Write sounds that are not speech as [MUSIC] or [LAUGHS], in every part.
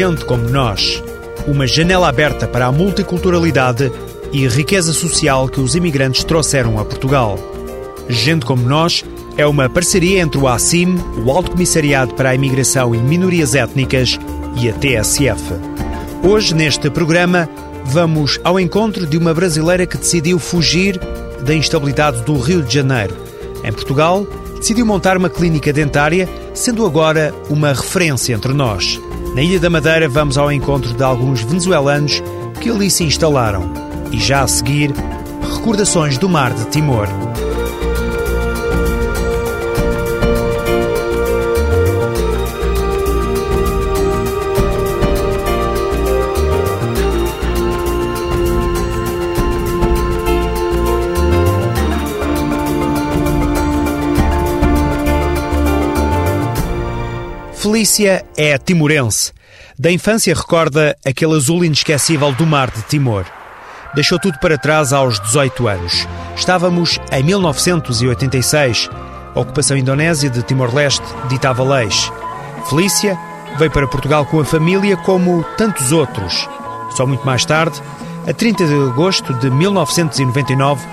Gente como nós. Uma janela aberta para a multiculturalidade e riqueza social que os imigrantes trouxeram a Portugal. Gente como nós é uma parceria entre o ACIM, o Alto Comissariado para a Imigração e Minorias Étnicas, e a TSF. Hoje, neste programa, vamos ao encontro de uma brasileira que decidiu fugir da instabilidade do Rio de Janeiro. Em Portugal, decidiu montar uma clínica dentária, sendo agora uma referência entre nós. Na Ilha da Madeira, vamos ao encontro de alguns venezuelanos que ali se instalaram. E já a seguir, recordações do Mar de Timor. Felícia é timorense. Da infância recorda aquele azul inesquecível do mar de Timor. Deixou tudo para trás aos 18 anos. Estávamos em 1986. A ocupação indonésia de Timor-Leste ditava leis. Felícia veio para Portugal com a família como tantos outros. Só muito mais tarde, a 30 de agosto de 1999,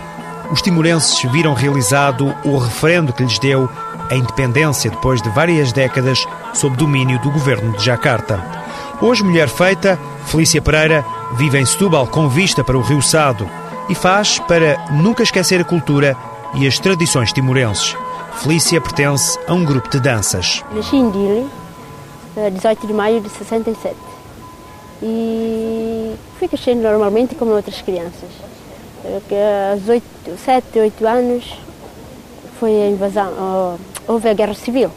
os timorenses viram realizado o referendo que lhes deu a independência depois de várias décadas sob domínio do governo de Jacarta. Hoje, mulher feita, Felícia Pereira vive em Setúbal com vista para o Rio Sado e faz para nunca esquecer a cultura e as tradições timorenses. Felícia pertence a um grupo de danças. Nasci em Dili, 18 de maio de 67. E fui crescendo normalmente como outras crianças. Aos 8, 7, 8 anos foi a invasão, houve a guerra civil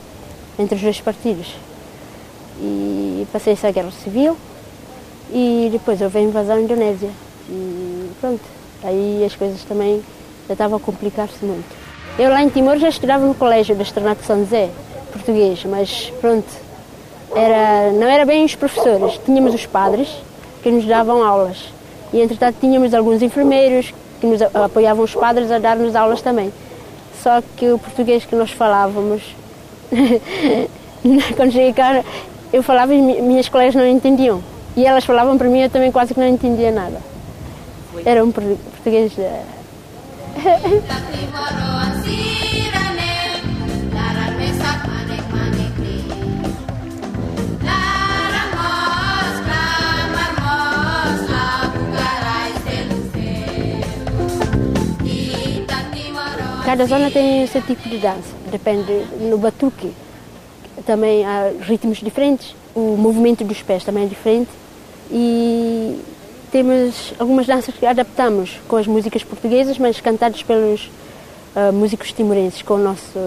entre os dois partidos. E passei essa guerra civil e depois houve a invasão indonésia. E pronto, aí as coisas também já estavam a complicar-se muito. Eu lá em Timor já estudava no colégio da Externato São José, português, mas pronto, era, não era bem os professores, tínhamos os padres que nos davam aulas. E entretanto tínhamos alguns enfermeiros que nos apoiavam os padres a dar-nos aulas também. Só que o português que nós falávamos, [LAUGHS] quando cheguei cá, eu falava e minhas colegas não entendiam. E elas falavam para mim, eu também quase que não entendia nada. Era um português. Cada zona tem o seu tipo de dança, depende. No batuque também há ritmos diferentes, o movimento dos pés também é diferente e temos algumas danças que adaptamos com as músicas portuguesas, mas cantadas pelos uh, músicos timorenses, com, o nosso,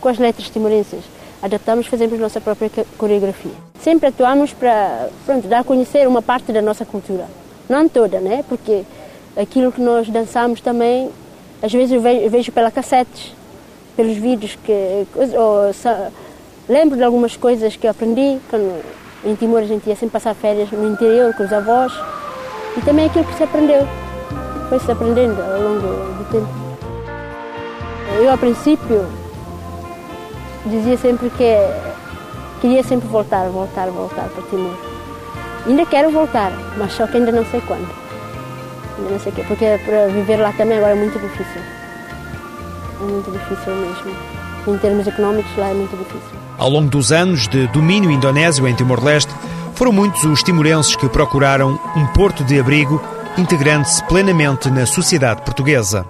com as letras timorenses. Adaptamos, fazemos nossa própria coreografia. Sempre atuamos para pronto, dar a conhecer uma parte da nossa cultura. Não toda, né? porque aquilo que nós dançamos também às vezes eu vejo, pela cassetes, pelos vídeos que. Ou, lembro de algumas coisas que aprendi. Quando, em Timor a gente ia sempre passar férias no interior com os avós. E também aquilo que se aprendeu. Foi-se aprendendo ao longo do tempo. Eu, a princípio, dizia sempre que queria sempre voltar, voltar, voltar para Timor. Ainda quero voltar, mas só que ainda não sei quando não sei o quê, porque para viver lá também agora é muito difícil. É muito difícil mesmo. Em termos económicos, lá é muito difícil. Ao longo dos anos de domínio indonésio em Timor-Leste, foram muitos os timorenses que procuraram um porto de abrigo, integrando-se plenamente na sociedade portuguesa.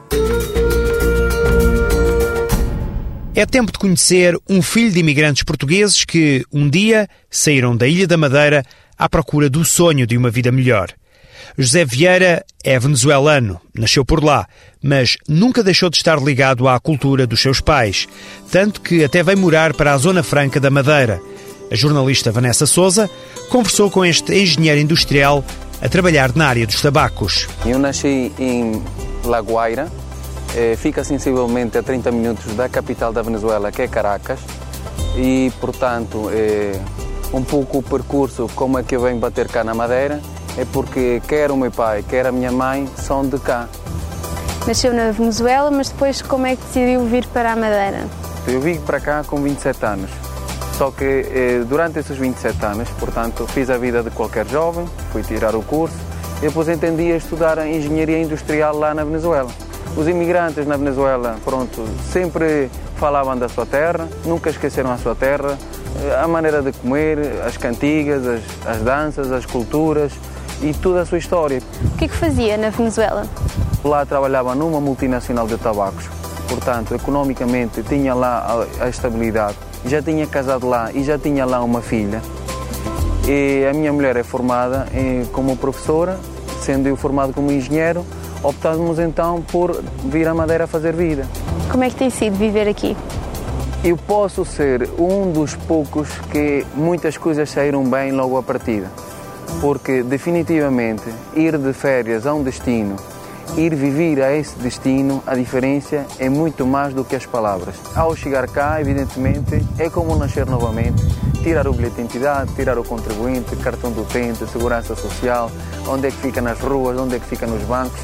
É tempo de conhecer um filho de imigrantes portugueses que, um dia, saíram da Ilha da Madeira à procura do sonho de uma vida melhor. José Vieira é venezuelano, nasceu por lá, mas nunca deixou de estar ligado à cultura dos seus pais, tanto que até veio morar para a Zona Franca da Madeira. A jornalista Vanessa Souza conversou com este engenheiro industrial a trabalhar na área dos tabacos. Eu nasci em La Guaira, eh, fica sensivelmente a 30 minutos da capital da Venezuela, que é Caracas, e portanto é um pouco o percurso como é que eu venho bater cá na Madeira é porque quer o meu pai, quer a minha mãe são de cá. Nasceu na Venezuela, mas depois como é que decidiu vir para a Madeira? Eu vim para cá com 27 anos. Só que eh, durante esses 27 anos, portanto, fiz a vida de qualquer jovem, fui tirar o curso e depois entendi a estudar a engenharia industrial lá na Venezuela. Os imigrantes na Venezuela, pronto, sempre falavam da sua terra, nunca esqueceram a sua terra, eh, a maneira de comer, as cantigas, as, as danças, as culturas e toda a sua história. O que é que fazia na Venezuela? Lá trabalhava numa multinacional de tabacos, portanto, economicamente tinha lá a, a estabilidade. Já tinha casado lá e já tinha lá uma filha. E a minha mulher é formada eh, como professora, sendo eu formado como engenheiro, optamos então por vir à Madeira fazer vida. Como é que tem sido viver aqui? Eu posso ser um dos poucos que muitas coisas saíram bem logo à partida. Porque definitivamente ir de férias a um destino, ir viver a esse destino, a diferença é muito mais do que as palavras. Ao chegar cá, evidentemente, é como nascer novamente, tirar o bilhete de identidade, tirar o contribuinte, cartão do utente, segurança social, onde é que fica nas ruas, onde é que fica nos bancos.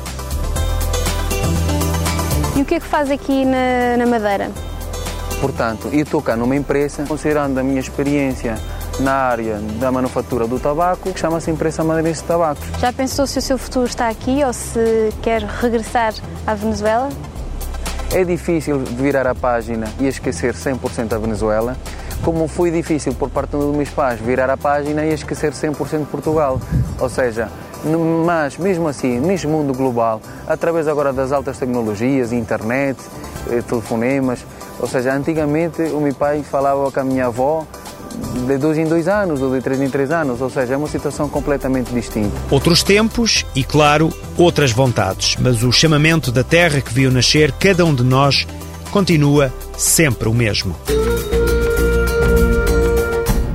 E o que é que faz aqui na, na Madeira? Portanto, eu estou cá numa empresa, considerando a minha experiência na área da manufatura do tabaco, que chama-se Empresa Madeirense de Tabacos. Já pensou se o seu futuro está aqui ou se quer regressar à Venezuela? É difícil virar a página e esquecer 100% a Venezuela, como foi difícil por parte dos meus pais virar a página e esquecer 100% Portugal. Ou seja, mas mesmo assim, neste mundo global, através agora das altas tecnologias, internet, eh, telefonemas, ou seja, antigamente o meu pai falava com a minha avó de dois em dois anos ou de três em três anos, ou seja, é uma situação completamente distinta. Outros tempos e, claro, outras vontades, mas o chamamento da terra que viu nascer cada um de nós continua sempre o mesmo.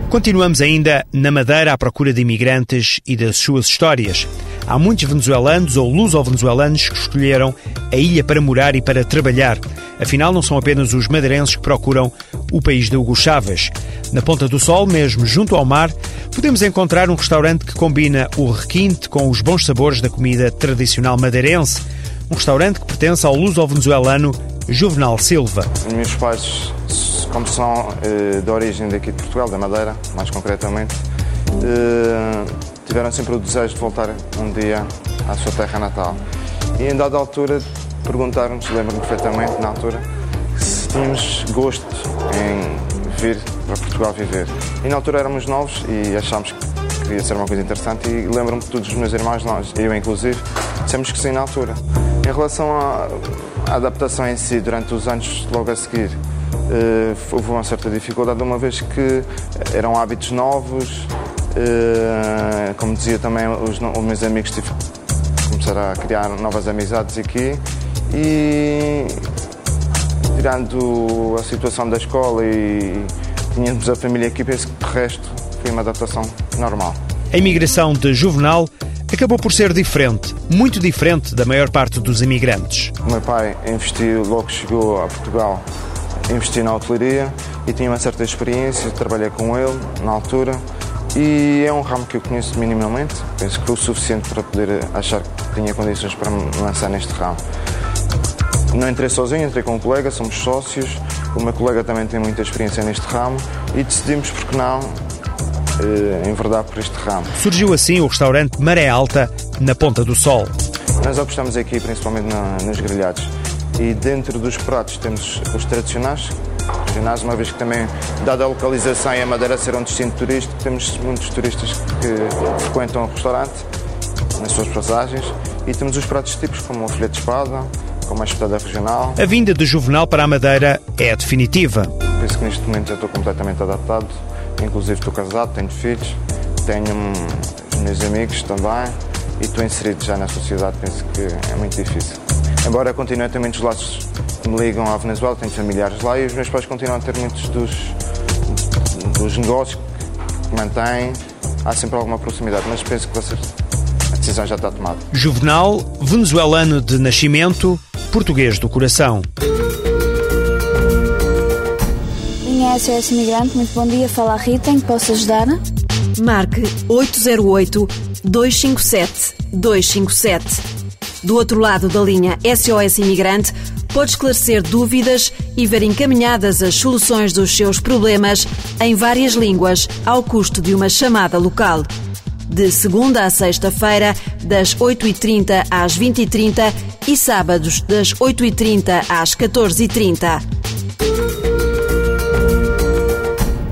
Continuamos ainda na Madeira à procura de imigrantes e das suas histórias. Há muitos venezuelanos ou luso-venezuelanos que escolheram a ilha para morar e para trabalhar. Afinal, não são apenas os madeirenses que procuram o país de Hugo Chávez. Na Ponta do Sol, mesmo junto ao mar, podemos encontrar um restaurante que combina o requinte com os bons sabores da comida tradicional madeirense. Um restaurante que pertence ao luso-venezuelano Juvenal Silva. Os meus pais, como são eh, de origem daqui de Portugal, da Madeira, mais concretamente, eh, tiveram sempre o desejo de voltar um dia à sua terra natal. E em dada altura perguntaram-nos, lembro-me perfeitamente na altura, se tínhamos gosto em vir para Portugal viver. E na altura éramos novos e achámos que queria ser uma coisa interessante e lembro-me de todos os meus irmãos, nós, eu inclusive, dissemos que sim na altura. Em relação à, à adaptação em si, durante os anos logo a seguir, uh, houve uma certa dificuldade, uma vez que eram hábitos novos, como dizia também os, os meus amigos, tive que começar a criar novas amizades aqui e tirando a situação da escola e tínhamos a família aqui, penso que de resto foi uma adaptação normal. A imigração de Juvenal acabou por ser diferente, muito diferente da maior parte dos imigrantes. O meu pai investiu, logo que chegou a Portugal, investiu na hotelaria e tinha uma certa experiência, trabalhei com ele na altura e é um ramo que eu conheço minimamente, penso que o suficiente para poder achar que tinha condições para me lançar neste ramo. Não entrei sozinho, entrei com um colega, somos sócios, o meu colega também tem muita experiência neste ramo e decidimos, porque não, eh, enverdar por este ramo. Surgiu assim o restaurante Maré Alta, na Ponta do Sol. Nós apostamos aqui principalmente na, nos grelhados e dentro dos pratos temos os tradicionais, regionais, uma vez que também, dada a localização e a Madeira ser um destino turístico, temos muitos turistas que frequentam o restaurante nas suas passagens e temos os pratos típicos como o filete de espada, com uma espetada regional. A vinda de Juvenal para a Madeira é definitiva. Penso que neste momento já estou completamente adaptado. Inclusive estou casado, tenho filhos, tenho os meus amigos também e estou inserido já na sociedade. Penso que é muito difícil. Embora continue a ter muitos laços que me ligam à Venezuela, tenho familiares lá e os meus pais continuam a ter muitos dos, dos negócios que mantêm. Há sempre alguma proximidade, mas penso que a decisão já está tomada. Juvenal, venezuelano de nascimento, português do coração. Linha SOS Imigrante, muito bom dia. Fala a Rita, em que posso ajudar? Marque 808 257 257. Do outro lado da linha SOS Imigrante, pode esclarecer dúvidas e ver encaminhadas as soluções dos seus problemas em várias línguas, ao custo de uma chamada local. De segunda a sexta-feira, das 8h30 às 20h30 e sábados, das 8h30 às 14h30.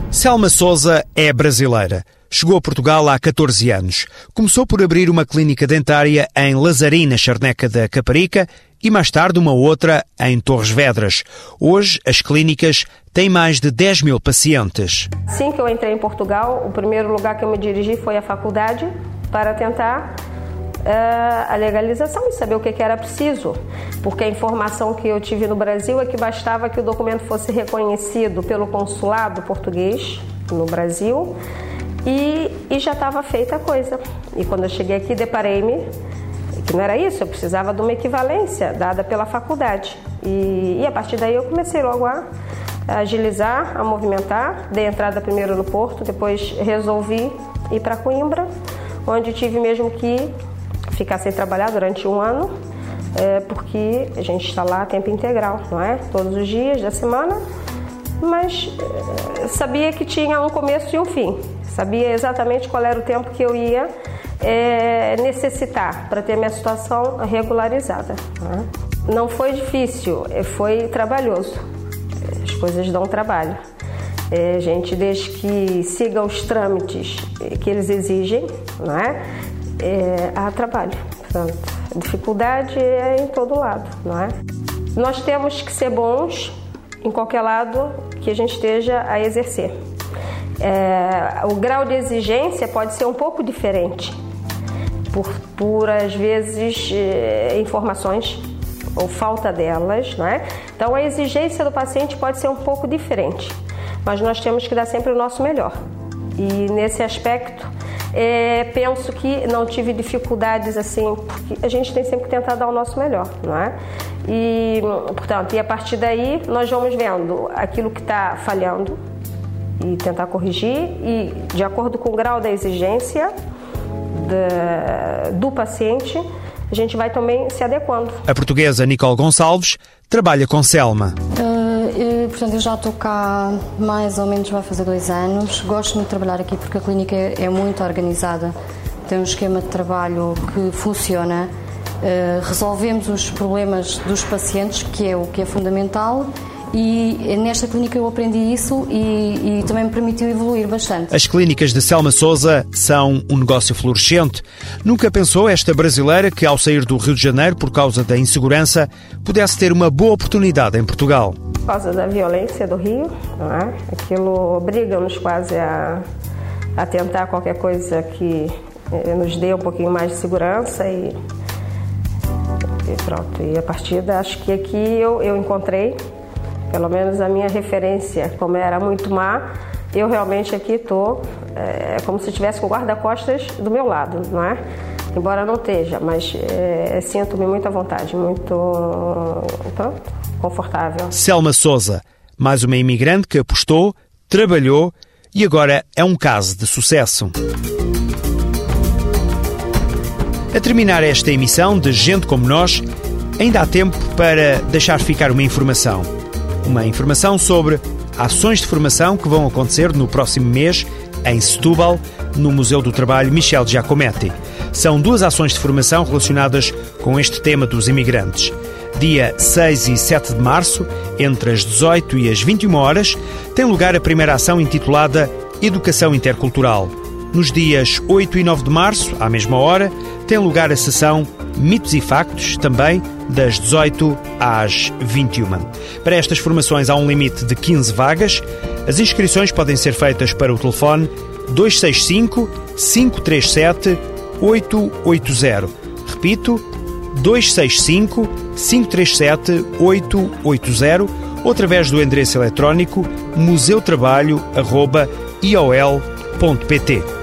Selma Souza é brasileira. Chegou a Portugal há 14 anos. Começou por abrir uma clínica dentária em Lazarina, Charneca da Caparica, e mais tarde uma outra em Torres Vedras. Hoje, as clínicas têm mais de 10 mil pacientes. Sim que eu entrei em Portugal, o primeiro lugar que eu me dirigi foi a faculdade para tentar uh, a legalização e saber o que, que era preciso. Porque a informação que eu tive no Brasil é que bastava que o documento fosse reconhecido pelo consulado português no Brasil e, e já estava feita a coisa. E quando eu cheguei aqui, deparei-me que não era isso, eu precisava de uma equivalência dada pela faculdade. E, e a partir daí eu comecei logo a, agilizar, a movimentar. Dei entrada primeiro no Porto, depois resolvi ir para Coimbra, onde tive mesmo que ficar sem trabalhar durante um ano, é, porque a gente está lá a tempo integral, não é? Todos os dias da semana, mas é, sabia que tinha um começo e um fim. Sabia exatamente qual era o tempo que eu ia é, necessitar para ter minha situação regularizada. Né? Não foi difícil, é, foi trabalhoso. As coisas dão trabalho. É, gente, desde que siga os trâmites que eles exigem, não é? é há trabalho. Portanto, a dificuldade é em todo lado, não é? Nós temos que ser bons em qualquer lado que a gente esteja a exercer. É, o grau de exigência pode ser um pouco diferente, por, por às vezes é, informações ou falta delas, né? Então a exigência do paciente pode ser um pouco diferente, mas nós temos que dar sempre o nosso melhor. E nesse aspecto, é, penso que não tive dificuldades assim, porque a gente tem sempre que tentar dar o nosso melhor, não é? E, portanto, e a partir daí nós vamos vendo aquilo que está falhando, e tentar corrigir e de acordo com o grau da exigência de, do paciente, a gente vai também se adequando. A portuguesa Nicole Gonçalves trabalha com Selma. Uh, eu, portanto, eu já estou cá mais ou menos vai fazer dois anos. Gosto muito de trabalhar aqui porque a clínica é, é muito organizada, tem um esquema de trabalho que funciona. Uh, resolvemos os problemas dos pacientes, que é o que é fundamental, e nesta clínica eu aprendi isso e, e, também me permitiu evoluir bastante. As clínicas de Selma Souza são um negócio florescente. Nunca pensou esta brasileira que, ao sair do Rio de Janeiro por causa da insegurança, pudesse ter uma boa oportunidade em Portugal? Por causa da violência do Rio, não é? aquilo obriga-nos quase a, a tentar qualquer coisa que eh, nos dê um pouquinho mais de segurança e, e pronto. E a partir da, acho que aqui eu, eu encontrei pelo menos a minha referência, como era muito má, eu realmente aqui estou é, como se estivesse com o guarda-costas do meu lado, não é? Embora não esteja, mas é, sinto-me muito à vontade, muito pronto, confortável. Selma Souza, mais uma imigrante que apostou, trabalhou e agora é um caso de sucesso. A terminar esta emissão de Gente Como Nós, ainda há tempo para deixar ficar uma informação uma informação sobre ações de formação que vão acontecer no próximo mês em Setúbal, no Museu do Trabalho Michel Giacometti. São duas ações de formação relacionadas com este tema dos imigrantes. Dia 6 e 7 de março, entre as 18 e as 21 horas, tem lugar a primeira ação intitulada Educação Intercultural. Nos dias 8 e 9 de março, à mesma hora, tem lugar a sessão Mitos e Factos, também das 18 às 21. Para estas formações há um limite de 15 vagas. As inscrições podem ser feitas para o telefone 265 537 880. Repito, 265 537 880 ou através do endereço eletrónico museutrabalho.iol.pt.